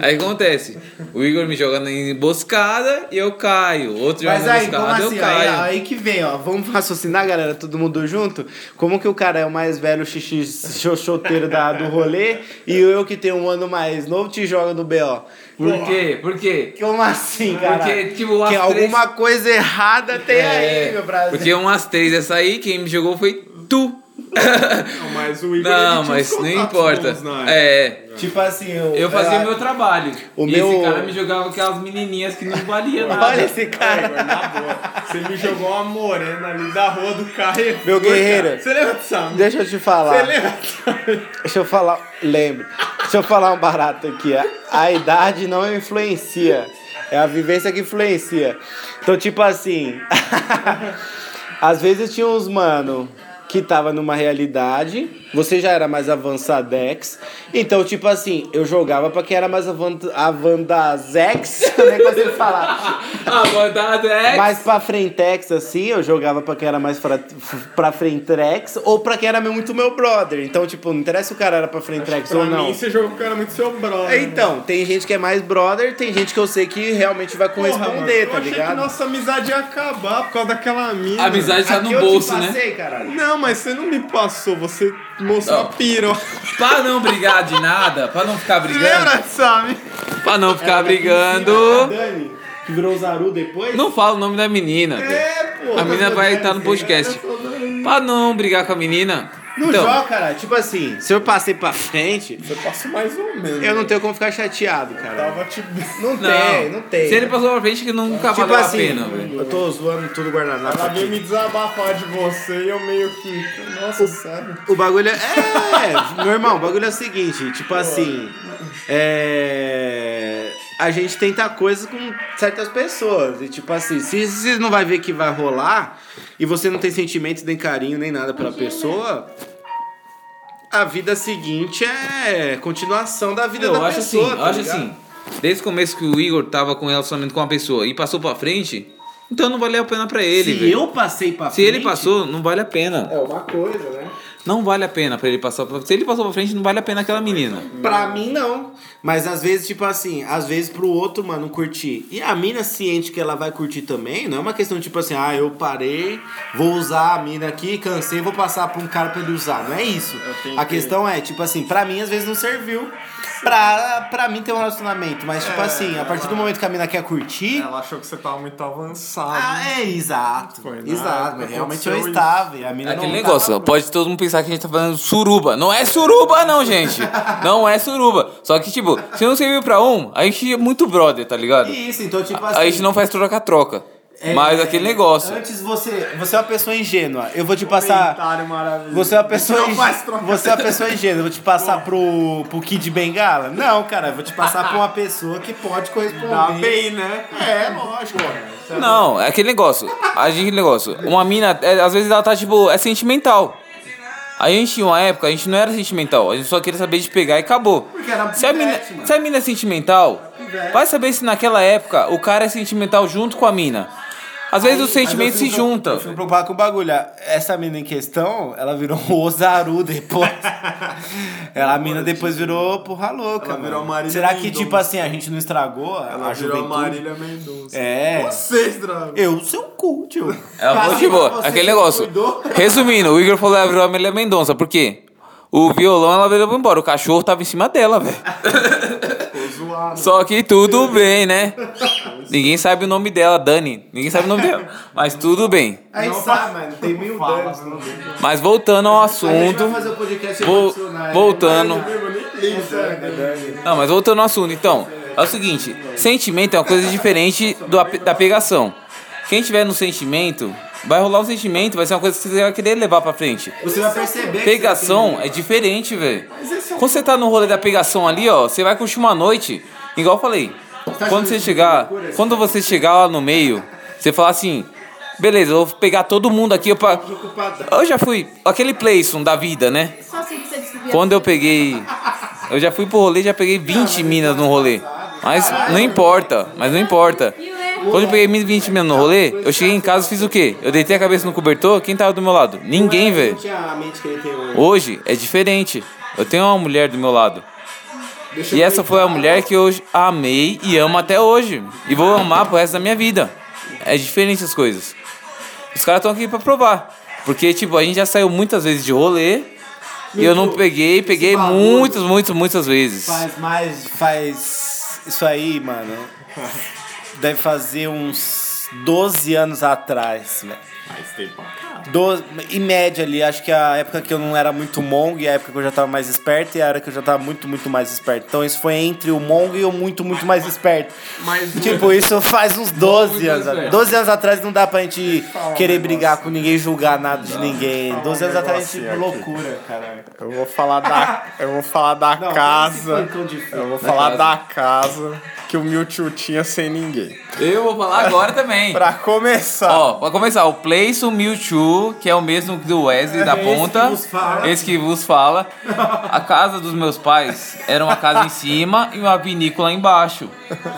S1: Aí acontece. O Igor me joga na emboscada e eu caio. Outro joga
S2: Mas
S1: na
S2: aí,
S1: emboscada
S2: assim?
S1: eu
S2: Aí,
S1: caio.
S2: aí que vem, ó. Vamos raciocinar, galera, todo mundo junto? Como que o cara é o mais velho xixi xoxoteiro da, do rolê e eu que tenho um ano mais novo te joga no BO?
S1: Por quê? Por quê?
S2: Como assim, cara?
S1: Porque, tipo, as
S2: que
S1: três-
S2: alguma coisa errada tem aí, meu Brasil.
S1: É, porque umas três essa aí, quem me jogou foi tu.
S3: Não, mas o Igor
S1: Não,
S3: ele tinha
S1: mas não
S3: contatos
S1: importa.
S3: época.
S1: É.
S2: Tipo assim, eu,
S1: Eu fazia
S2: é,
S1: meu trabalho.
S2: o
S1: e
S2: meu-
S1: esse cara me jogava aquelas menininhas que não valia nada.
S2: Olha esse cara.
S3: Igor, na boa. Você me jogou uma morena ali da rua do Carrefour.
S2: Meu guerreiro.
S3: Você lembra disso?
S2: Deixa eu te falar.
S3: Você lembra?
S2: Deixa eu falar, lembro. Deixa eu falar um barato aqui. A, a idade não influencia. É a vivência que influencia. Então, tipo assim. às vezes tinha uns mano que tava numa realidade. Você já era mais avançadex. Então, tipo assim, eu jogava pra quem era mais avan- avandazex. Eu nem consigo falar.
S1: Mandado é.
S2: Mais pra frentex, assim, eu jogava pra quem era mais pra, pra frentex ou pra quem era muito meu brother. Então, tipo, não interessa se o cara era pra frentex ou não.
S3: mim, você jogou com o cara muito seu brother.
S2: É, Então, tem gente que é mais brother, tem gente que eu sei que realmente vai
S3: Porra,
S2: corresponder,
S3: mano, eu
S2: tá
S3: achei
S2: ligado?
S3: que nossa amizade ia acabar por causa daquela mina.
S1: A amizade tá no bolso, né?
S2: passei, caralho.
S3: Não, mas você não me passou, você mostrou
S1: Não.
S3: a piroca.
S1: Pra não brigar de nada, pra não ficar brigando.
S3: Lembra, sabe?
S1: Pra não ficar brigando.
S2: Dani, que virou Zaru depois?
S1: Não fala o nome da menina.
S2: É, pô.
S1: A menina vai estar no podcast. Pra não brigar com a menina.
S2: Não
S1: Então,
S2: joga, cara. Tipo assim, se eu passei pra frente,
S3: Você passou mais ou menos.
S2: eu não tenho como ficar chateado, cara.
S3: Tava te...
S2: Não,
S1: não.
S2: tem, não tem.
S1: Se ele passou pra frente, que nunca
S2: Tipo
S1: valeu
S2: assim,
S1: a pena, velho.
S2: eu tô zoando tudo guardanapo
S3: Ela veio
S2: aqui.
S3: me desabafar de você e eu meio que... Nossa, sério?
S2: O bagulho é. É, meu irmão, o bagulho é o seguinte, tipo assim. É. A gente tenta coisas com certas pessoas. E tipo assim, se você não vai ver que vai rolar e você não tem sentimentos, nem carinho, nem nada pela pessoa. A vida seguinte é continuação da vida
S1: Eu
S2: da
S1: acho assim,
S2: pessoa.
S1: eu
S2: tá
S1: acho
S2: ligado?
S1: assim. Desde o começo que o Igor tava com um relacionamento com uma pessoa e passou pra frente, então não valeu a pena pra ele,
S2: Se
S1: velho.
S2: eu passei pra
S1: Se
S2: frente.
S1: ele passou, não vale a pena.
S2: É uma coisa, né?
S1: Não vale a pena pra ele passar pra... Se ele passou pra frente, não vale a pena aquela menina.
S2: Pra mim, não. Mas às vezes, tipo assim, às vezes pro outro, mano, curtir. E a mina ciente que ela vai curtir também, não é uma questão tipo assim, ah, eu parei, vou usar a mina aqui, cansei, vou passar pra um cara pra ele usar. Não é isso. A
S3: que-
S2: questão é, tipo assim, pra mim às vezes não serviu pra, pra mim ter um relacionamento. Mas, tipo
S3: É,
S2: assim, a partir do momento que a mina quer curtir.
S3: Ela achou que você tava muito avançado.
S2: Ah, é, exato.
S3: Foi, né?
S2: Exato, mas realmente eu estava. E a mina
S1: É aquele
S2: não
S1: negócio,
S2: tava-
S1: pode todo mundo pensar que a gente tá falando suruba. Não é suruba, não, gente. Não é suruba. Só que, tipo, tipo, se não serviu pra um, a gente é muito brother, tá ligado?
S2: Isso, então, tipo assim.
S1: A gente não faz troca-troca.
S2: é-
S1: Mas aquele negócio.
S2: Antes você. Você é uma pessoa ingênua. Eu vou te passar.
S3: Comentário maravilhoso.
S2: Você é uma pessoa,
S3: Não
S2: ing-
S3: faz troca.
S2: você é uma pessoa ingênua. Eu vou te passar pro, pro Kid Bengala? Não, cara, eu vou te passar pra uma pessoa que pode corresponder.
S3: Dá bem, né? É, lógico.
S1: Não, é aquele negócio. A gente, aquele negócio. Uma mina, é, às vezes ela tá tipo, é sentimental. A gente tinha uma época, a gente não era sentimental, a gente só queria saber de pegar e acabou.
S2: era
S1: Se a, mina,
S2: mano.
S1: se a mina é sentimental, vai saber se naquela época o cara é sentimental junto com a mina. Às vezes os sentimentos se
S2: Mas eu fico-
S1: juntam.
S2: Eu fico preocupado com o bagulho. Essa mina em questão, ela virou um Ozaru depois. ela, a mina depois virou porra louca.
S3: Ela
S2: mano.
S3: virou a Marília
S2: Será que,
S3: Mendonça.
S2: tipo assim, a gente não estragou a,
S3: Ela
S2: a
S3: virou a
S2: juventude?
S3: Marília Mendonça.
S2: É.
S3: Vocês, Drago.
S2: Eu, seu cu, tio.
S1: Ela falou, tipo,
S2: você
S1: aquele negócio.
S2: cuidou.
S1: Resumindo, o Igor falou que ela virou a Amélia Mendonça. Por quê? O violão ela levou embora. O cachorro tava em cima dela, velho. Só que tudo bem, né? Ninguém sabe o nome dela, Dani. Ninguém sabe o nome dela. Mas tudo bem.
S2: A gente sabe, mano. Tem mil nome.
S1: Mas voltando ao
S2: A gente vai
S1: assunto.
S2: fazer o podcast
S1: Vol-
S2: emocional, né?
S1: voltando.
S3: Ligo, né?
S1: Não, mas voltando ao assunto, então. É o seguinte: sentimento é uma coisa diferente do, da pegação. Quem tiver no sentimento, vai rolar um sentimento, vai ser uma coisa que você vai querer levar pra frente.
S2: Você vai perceber
S1: Pegação é diferente, velho. Quando você tá no rolê da pegação ali, ó, você vai curtir uma noite, igual eu falei. Quando você chegar, quando você chegar lá no meio, você fala assim, beleza, eu vou pegar todo mundo aqui. Eu, pa- eu já fui, aquele playson da vida, né?
S4: Só assim que você descobriu.
S1: Quando eu peguei, eu já fui pro rolê, já peguei 20 minas no rolê. Mas não importa, mas não importa. Quando eu peguei 20 minas no rolê, eu cheguei em casa e fiz o quê? Eu deitei a cabeça no cobertor, quem tava do meu lado? Ninguém, velho.
S2: Hoje
S1: é diferente. Eu tenho uma mulher do meu lado. E essa foi a mulher que eu amei e amo até hoje. E vou amar pro resto da minha vida. É diferente as coisas. Os caras estão aqui pra provar. Porque, tipo, a gente já saiu muitas vezes de rolê. E eu não peguei, peguei muitas, muitas, muitas vezes.
S2: Faz mais. Faz. Isso aí, mano. Deve fazer uns 12 anos atrás, velho.
S3: Pra.
S2: Doze- em média ali, acho que a época que eu não era muito Mong e a época que eu já tava mais esperto e a época que eu já tava muito, muito mais esperto. Então isso foi entre o Mong e o muito, muito mais esperto.
S3: Mas
S2: Tipo, isso faz uns 12
S1: muito
S2: anos.
S1: esperto.
S2: 12 anos atrás não dá pra gente querer
S3: um
S2: brigar com ninguém, julgar nada de ninguém. 12 anos
S3: um
S2: atrás, tipo,
S3: negocinho aqui.
S2: loucura, caralho.
S3: eu vou falar da. Eu vou falar da
S2: Não,
S3: casa. Eu vou falar
S1: casa.
S3: da casa que o Mewtwo tinha sem ninguém.
S1: Eu vou falar agora também.
S3: Pra começar.
S1: Ó, pra começar, o Playson Mewtwo, que é o mesmo do Wesley da
S2: esse
S1: ponta.
S2: que vos fala.
S1: Esse que vos fala. A casa dos meus pais era uma casa em cima e uma vinícola embaixo.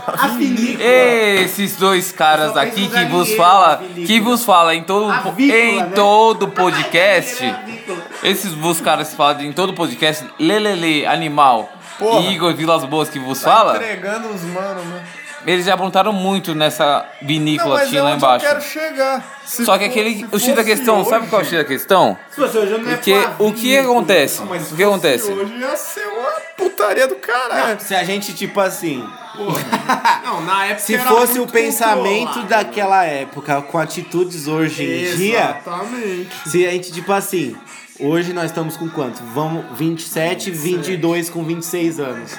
S2: A vinícola.
S1: Esses dois caras aqui que vos fala, que vos fala em todo,
S2: vícola,
S1: em
S2: né?
S1: todo podcast. Esses vos caras que falam em todo podcast, Lelele Animal
S3: Porra.
S1: e Igor Vilas Boas que vos
S3: Tá
S1: fala,
S3: entregando os mano, né?
S1: Eles já aprontaram muito nessa
S3: Não,
S1: vinícola
S3: mas
S1: que tinha
S3: é
S1: lá embaixo.
S3: eu quero chegar. Se
S1: Só que aquele. O X da questão, sabe qual é o
S3: hoje-
S1: X da questão?
S2: Se fosse hoje, eu não ia
S1: Porque o que acontece?
S3: Não, mas
S1: O que acontece?
S3: Hoje ia ser uma putaria do caralho.
S2: Se a gente, tipo assim,
S3: Não, na época
S2: se
S3: era
S2: fosse o pensamento
S3: controlado.
S2: daquela época com atitudes hoje em dia,
S3: Exatamente.
S2: se a gente, tipo assim, hoje nós estamos com quanto? Vamos 27, 22 com 26 anos.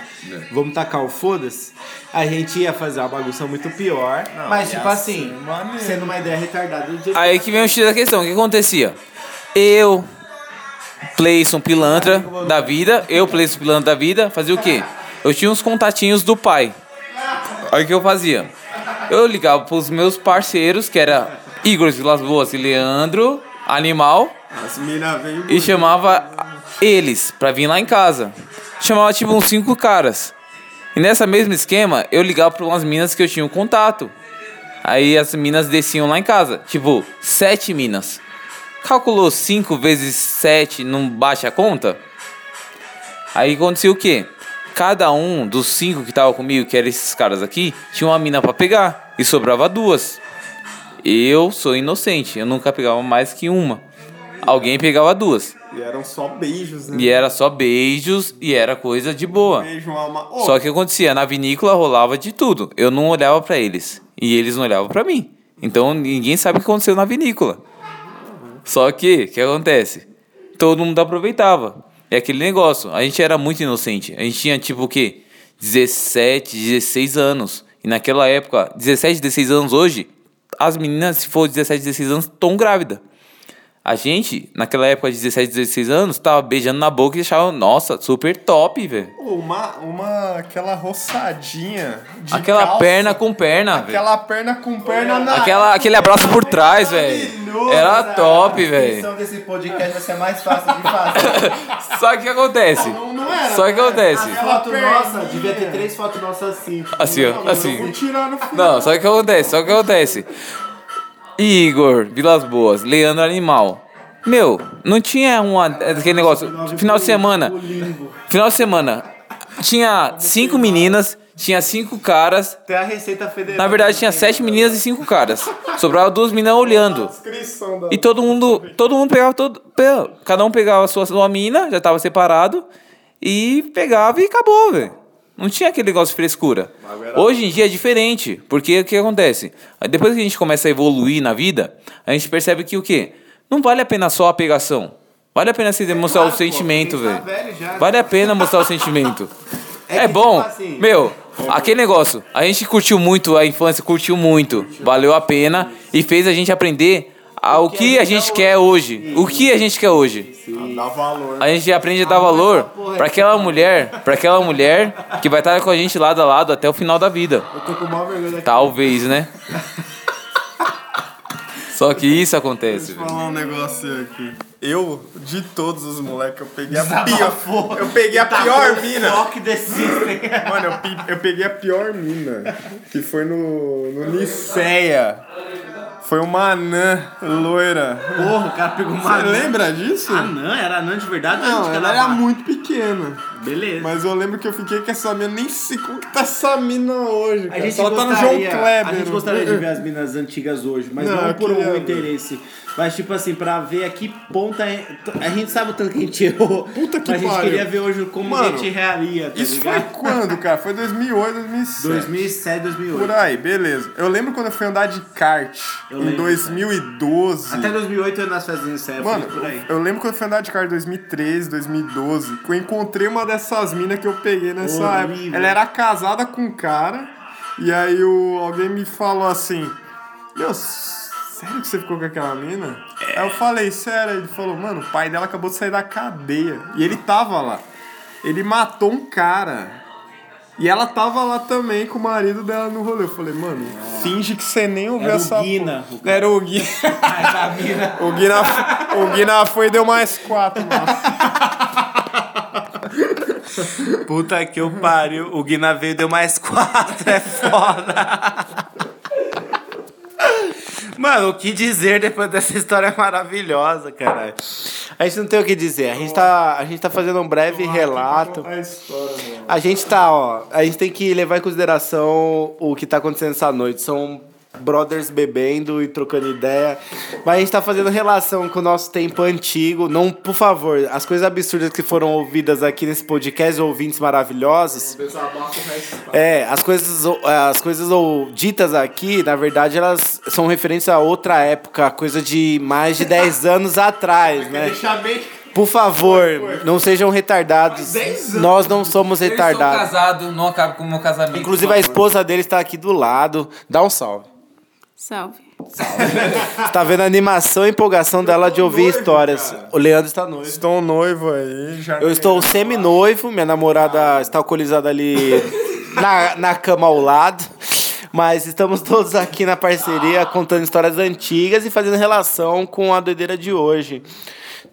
S2: Vamos tacar o foda-se? A gente ia fazer uma bagunça muito pior, mas
S3: ia
S2: tipo assim,
S3: maneiro.
S2: sendo uma ideia retardada
S1: Aí que vem o X da questão. O que acontecia? Eu, Playson Pilantra da vida, eu, Playson Pilantra da vida, fazia o quê? Eu tinha uns contatinhos do pai. Aí o que eu fazia? Eu ligava pros meus parceiros, que era Igor Vilas Boas e Leandro Animal,
S3: As minas vêm
S1: e chamava eles pra vir lá em casa. Chamava tipo uns cinco caras. E nessa mesma esquema, eu ligava pra umas minas que eu tinha um contato. Aí as minas desciam lá em casa. Tipo, sete minas. Calculou cinco vezes sete, não baixa a conta? Aí acontecia o quê? Cada um dos cinco que tava comigo, que eram esses caras aqui, tinha uma mina pra pegar. E sobrava duas. Eu sou inocente, eu nunca pegava mais que uma. Alguém pegava duas.
S3: E eram só beijos, né?
S1: E era só beijos e era coisa de boa.
S3: Beijo, alma. Ô,
S1: Só que acontecia, na vinícola rolava de tudo. Eu não olhava pra eles e eles não olhavam pra mim. Então ninguém sabe o que aconteceu na vinícola. Só que, o que acontece? Todo mundo aproveitava. É aquele negócio. A gente era muito inocente. A gente tinha tipo o quê? 17, 16 anos. E naquela época, 17, 16 anos hoje, as meninas, se for 17, 16 anos, estão grávidas. A gente, naquela época de 17, 16 anos, tava beijando na boca e achava, nossa, super top, velho.
S3: Uma, uma, aquela roçadinha de
S1: Aquela
S3: calça.
S1: perna com perna, velho.
S3: Aquela perna com perna na...
S1: Aquela, aquele abraço por trás, velho. Era top,
S2: A
S1: velho.
S2: descrição desse podcast vai ser mais fácil de fazer.
S1: Só que o que acontece?
S3: Não, não era.
S1: Só que o que acontece?
S2: Fotos
S3: perninha.
S2: nossas, devia ter três fotos nossas assim. tipo,
S1: Assim, ó,
S3: Eu vou
S1: assim.
S3: tirar no final.
S1: Não, só que o que acontece? Só que acontece? Igor, Vilas Boas, Leandro Animal. Meu, não tinha uma, aquele negócio. Final de semana. Final de semana. Tinha cinco meninas, tinha cinco caras.
S2: Tem a Receita Federal.
S1: Na verdade, tinha sete meninas e cinco caras. Sobrava duas meninas olhando. E todo mundo, todo mundo pegava todo, cada um pegava a sua, sua mina, já tava separado e pegava e acabou, velho. Não tinha aquele negócio de frescura. Hoje em dia é diferente, porque o que acontece? Depois que a gente começa a evoluir na vida, a gente percebe que o quê? Não vale a pena só a pegação. Vale a pena você demonstrar
S2: claro,
S1: o sentimento,
S2: tá
S1: velho.
S2: já,
S1: Vale a pena mostrar o sentimento.
S2: É
S1: É
S2: que,
S1: bom.
S2: tipo assim-
S1: Meu, aquele negócio. A gente curtiu muito a infância, curtiu muito. Valeu a pena e fez a gente aprender ao que a gente quer hoje. O que a gente quer hoje.
S3: Dá valor.
S1: A gente aprende a dar valor para aquela mulher, para aquela mulher que vai estar com a gente lado a lado até o final da vida.
S2: Eu tô com mal vergonha daqui.
S1: Talvez, né? Só que isso acontece.
S3: Deixa eu falar um negócio aqui. Eu, de todos os moleques, eu peguei a pior. Eu peguei a pior mina. Mano, eu, eu peguei a pior mina. Que foi no, no Niceia. Foi uma anã loira.
S2: Porra, o cara pegou uma
S3: Você lembra disso?
S2: Anã? Era anã de verdade? ou
S3: Não,
S2: de
S3: ela era muito pequena.
S2: Beleza.
S3: Mas eu lembro que eu fiquei com essa mina, nem sei como que tá essa mina hoje.
S2: A
S3: Cara.
S2: gente,
S3: Só tá no João Kleber.
S2: a gente gostaria de ver as minas antigas hoje, mas
S3: Não,
S2: não, por algum
S3: ver.
S2: interesse. Mas, tipo assim, pra ver a que ponta. é- A gente sabe o tanto que a gente errou.
S3: Puta que
S2: mas a gente
S3: pariu.
S2: queria ver hoje como
S3: Mano,
S2: a gente rearia, tá
S3: Isso foi
S2: ligado?
S3: quando, cara? Foi 2008, 2007.
S2: 2007, 2008.
S3: Por aí, beleza. Eu lembro quando eu fui andar de kart
S2: Eu
S3: em
S2: lembro,
S3: 2012.
S2: Até 2008 eu nas festas de
S3: Mano,
S2: por aí.
S3: eu lembro quando eu fui andar de kart em 2013, 2012, que eu encontrei uma dessas minas que eu peguei nessa
S2: Horrível.
S3: época. Ela era casada com um cara, e aí o, alguém me falou assim: Meu, sério que você ficou com aquela mina? Aí eu falei, sério. Ele falou, mano, o pai dela acabou de sair da cadeia. E ele tava lá. Ele matou um cara. E ela tava lá também com o marido dela no rolê. Eu falei, mano, finge que você nem ouviu
S2: Era o
S3: essa
S2: Guina,
S3: porra.
S2: o
S3: Era o Guina.
S2: a mina.
S3: O Guina, o Guina foi e deu mais quatro lá.
S2: Puta que eu pariu. O Guina veio e deu mais quatro. É foda. Mano, o que dizer depois dessa história maravilhosa, caralho? A gente não tem o que dizer. A gente tá, a gente tá fazendo um breve relato.
S3: A
S2: gente tá, ó. A gente tem que levar em consideração o que tá acontecendo essa noite. São brothers bebendo e trocando ideia. Mas a gente tá fazendo relação com o nosso tempo antigo. Não, por favor, as coisas absurdas que foram ouvidas aqui nesse podcast, ouvintes maravilhosos. É, as coisas, as coisas ou, ditas aqui, na verdade, elas são referentes a outra época, coisa de mais de 10 anos atrás, né?
S3: Deixar bem.
S2: Por favor, não sejam retardados. Nós não somos
S1: Eu estou
S2: retardados.
S1: casado, não acabe com o meu casamento.
S2: Inclusive a esposa dele está aqui do lado. Dá um salve.
S4: Salve.
S2: Você tá vendo a animação e empolgação dela de ouvir
S3: noivo,
S2: histórias.
S3: cara.
S2: O Leandro está noivo.
S3: Estou noivo aí. Já
S2: Eu estou semi-noivo, minha namorada está alcoolizada ali na, na cama ao lado. Mas estamos todos aqui na parceria contando histórias antigas e fazendo relação com a doideira de hoje.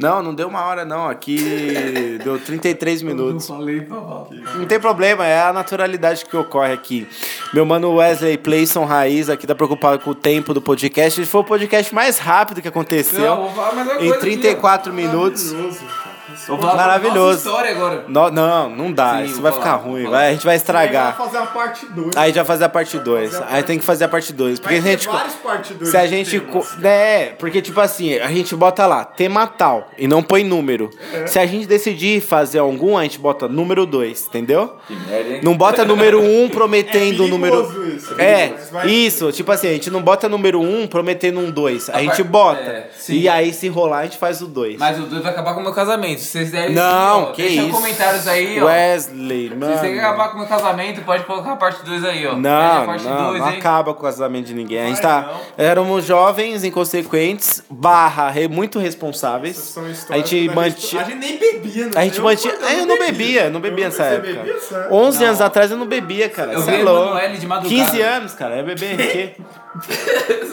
S2: Não, não deu uma hora não, aqui deu 33 minutos.
S1: Falei pra.
S2: Não tem problema, é a naturalidade que ocorre aqui. Meu mano Wesley Playson Raiz aqui tá preocupado com o tempo do podcast. Esse foi o podcast mais rápido que aconteceu.
S1: Não, uma
S2: em
S1: coisa
S2: 34 minutos.
S1: Vou falar
S2: Maravilhoso.
S1: Nossa história agora.
S2: No- não, não dá.
S1: Sim,
S2: Isso vai
S1: falar,
S2: ficar ruim. Vai, a gente vai
S3: Vai
S2: estragar.
S3: fazer a parte 2.
S2: Aí já fazer a parte 2. Aí tem que fazer a parte 2. Porque a gente.
S3: 2.
S2: Se a gente. co- É, porque tipo assim, a gente bota lá, tema tal, e não põe número. Se a gente decidir fazer algum, a gente bota número 2, entendeu?
S1: Que merda, hein?
S2: Não bota número 1 um prometendo
S3: É
S2: o número.
S3: isso,
S2: É,
S3: perigoso. Vai-
S2: isso, tipo assim, a gente não bota número 1 um prometendo um 2. A gente
S1: par-
S2: bota.
S1: é,
S2: e aí, se rolar, a gente faz o 2.
S1: Mas o dois vai acabar com o meu casamento. Vocês devem.
S2: Não,
S1: ó,
S2: que
S1: deixa
S2: isso.
S1: comentários aí, ó.
S2: Wesley,
S1: Se
S2: mano.
S1: você quer acabar com o meu casamento, pode colocar a parte 2 aí, ó.
S2: Não,
S1: parte
S2: não,
S1: dois,
S2: não
S1: hein?
S2: acaba com o casamento de ninguém. A gente tá.
S3: não.
S2: Éramos jovens, inconsequentes, barra, re- muito responsáveis.
S3: São
S2: A gente mantinha.
S3: A gente nem bebia, né?
S2: A gente
S3: Eu-
S2: mantinha.
S3: eu
S2: É, eu não bebia, não bebia nessa época.
S3: bebia, sério?
S2: 11 anos atrás eu não bebia, cara.
S1: Eu vi
S2: é louco.
S1: Emanuele de madrugada.
S2: 15 anos, cara. É beber quê?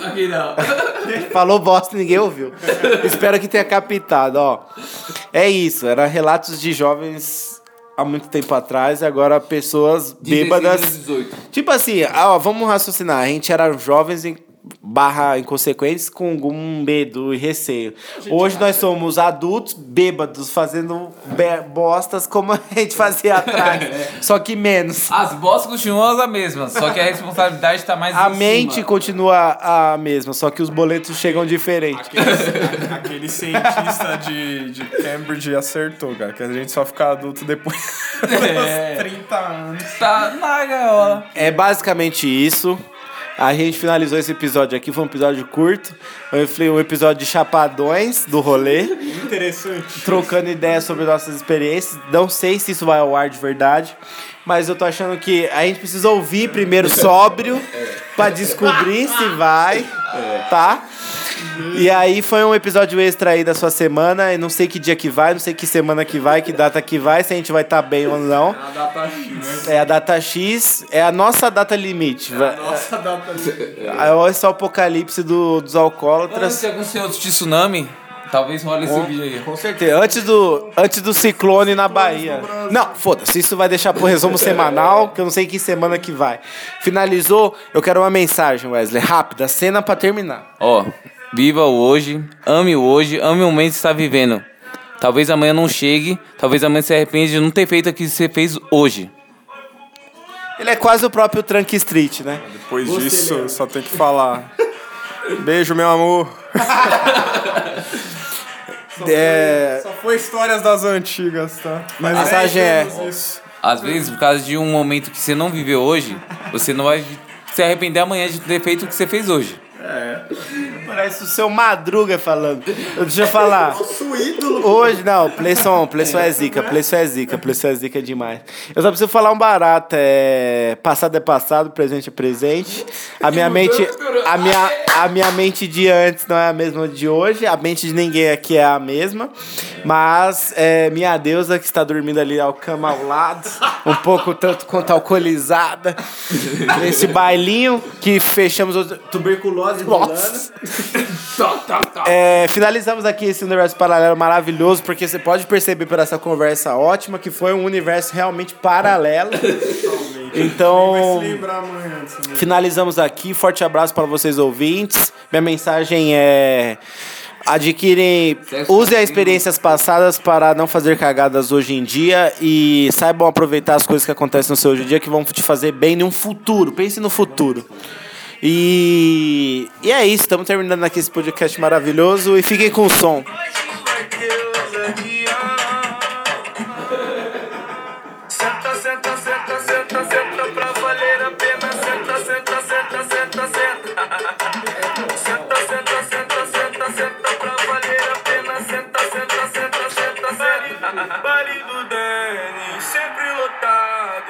S1: Só que não.
S2: Falou bosta e ninguém ouviu. Espero que tenha captado, ó. É isso, era relatos de jovens há muito tempo atrás, e agora pessoas
S1: 16
S2: bêbadas.
S1: a 18.
S2: Tipo assim, ó, vamos raciocinar. A gente era jovens em barra inconsequentes com algum medo e receio. Hoje nós somos adultos bêbados fazendo be- bostas como a gente fazia atrás, só que menos.
S1: As bostas continuam as mesmas, só que a responsabilidade tá mais
S2: A
S1: em
S2: mente
S1: cima.
S2: continua a mesma, só que os boletos chegam diferente.
S3: Aquele, aquele cientista de, de Cambridge acertou, cara. Que a gente só fica adulto depois
S1: É.
S3: dos 30 anos.
S1: Tá na gaiola.
S2: É basicamente isso. A gente finalizou esse episódio aqui, foi um episódio curto. Foi um episódio de chapadões do rolê.
S3: Interessante.
S2: trocando ideias sobre nossas experiências. Não sei se isso vai ao ar de verdade, mas eu tô achando que a gente precisa ouvir primeiro sóbrio pra descobrir se vai, tá? E aí foi um episódio extra aí da sua semana, e não sei que dia que vai, não sei que semana que vai, que data que vai, se a gente vai estar bem ou não.
S3: A data X.
S2: É a data X, é a nossa data limite. vai-
S3: Nossa data
S2: É esse é o apocalipse do- dos alcoólatras.
S1: de acontecer outro tsunami, talvez role esse vídeo aí.
S2: Com certeza. Antes do, antes do ciclone na Bahia. Não, foda-se. Isso vai deixar pro resumo semanal, que eu não sei que semana que vai. Finalizou, eu quero uma mensagem, Wesley. Rápida, cena pra terminar.
S1: Ó, viva o hoje, ame o hoje, ame o momento que está vivendo. Talvez amanhã não chegue, talvez amanhã se arrependa de não ter feito aquilo que você fez hoje.
S2: Ele é quase o próprio Trunk Street, né?
S3: Depois disso, só tem que falar. Beijo, meu amor.
S2: É,
S3: Só foi histórias das antigas, tá? Mas
S2: A mensagem é-
S3: Isso.
S1: Às vezes, por causa de um momento que você não viveu hoje, você não vai se arrepender amanhã de ter feito o que você fez hoje.
S2: Parece o seu Madruga falando. Deixa eu falar.
S3: Nosso ídolo.
S2: Hoje, não, Playson, Playson é zica, Playson é zica, Playson é zica demais. Eu só preciso falar um barato, é... Passado é passado, presente é presente. A minha mente, a minha, a minha mente de antes não é a mesma de hoje, a mente de ninguém aqui é a mesma. Mas é, minha deusa que está dormindo ali ao cama ao lado, um pouco tanto quanto alcoolizada, nesse bailinho que fechamos o tuberculose rolando. É, finalizamos aqui esse universo paralelo maravilhoso, porque você pode perceber por essa conversa ótima que foi um universo realmente paralelo. Então,
S3: amanhã
S2: finalizamos aqui. Forte abraço para vocês ouvintes. Minha mensagem é adquirem, usem as experiências passadas para não fazer cagadas hoje em dia e saibam aproveitar as coisas que acontecem no seu hoje em dia que vão te fazer bem no futuro. Pense no futuro. E, e é isso, estamos terminando aqui esse podcast maravilhoso e fiquem com o som.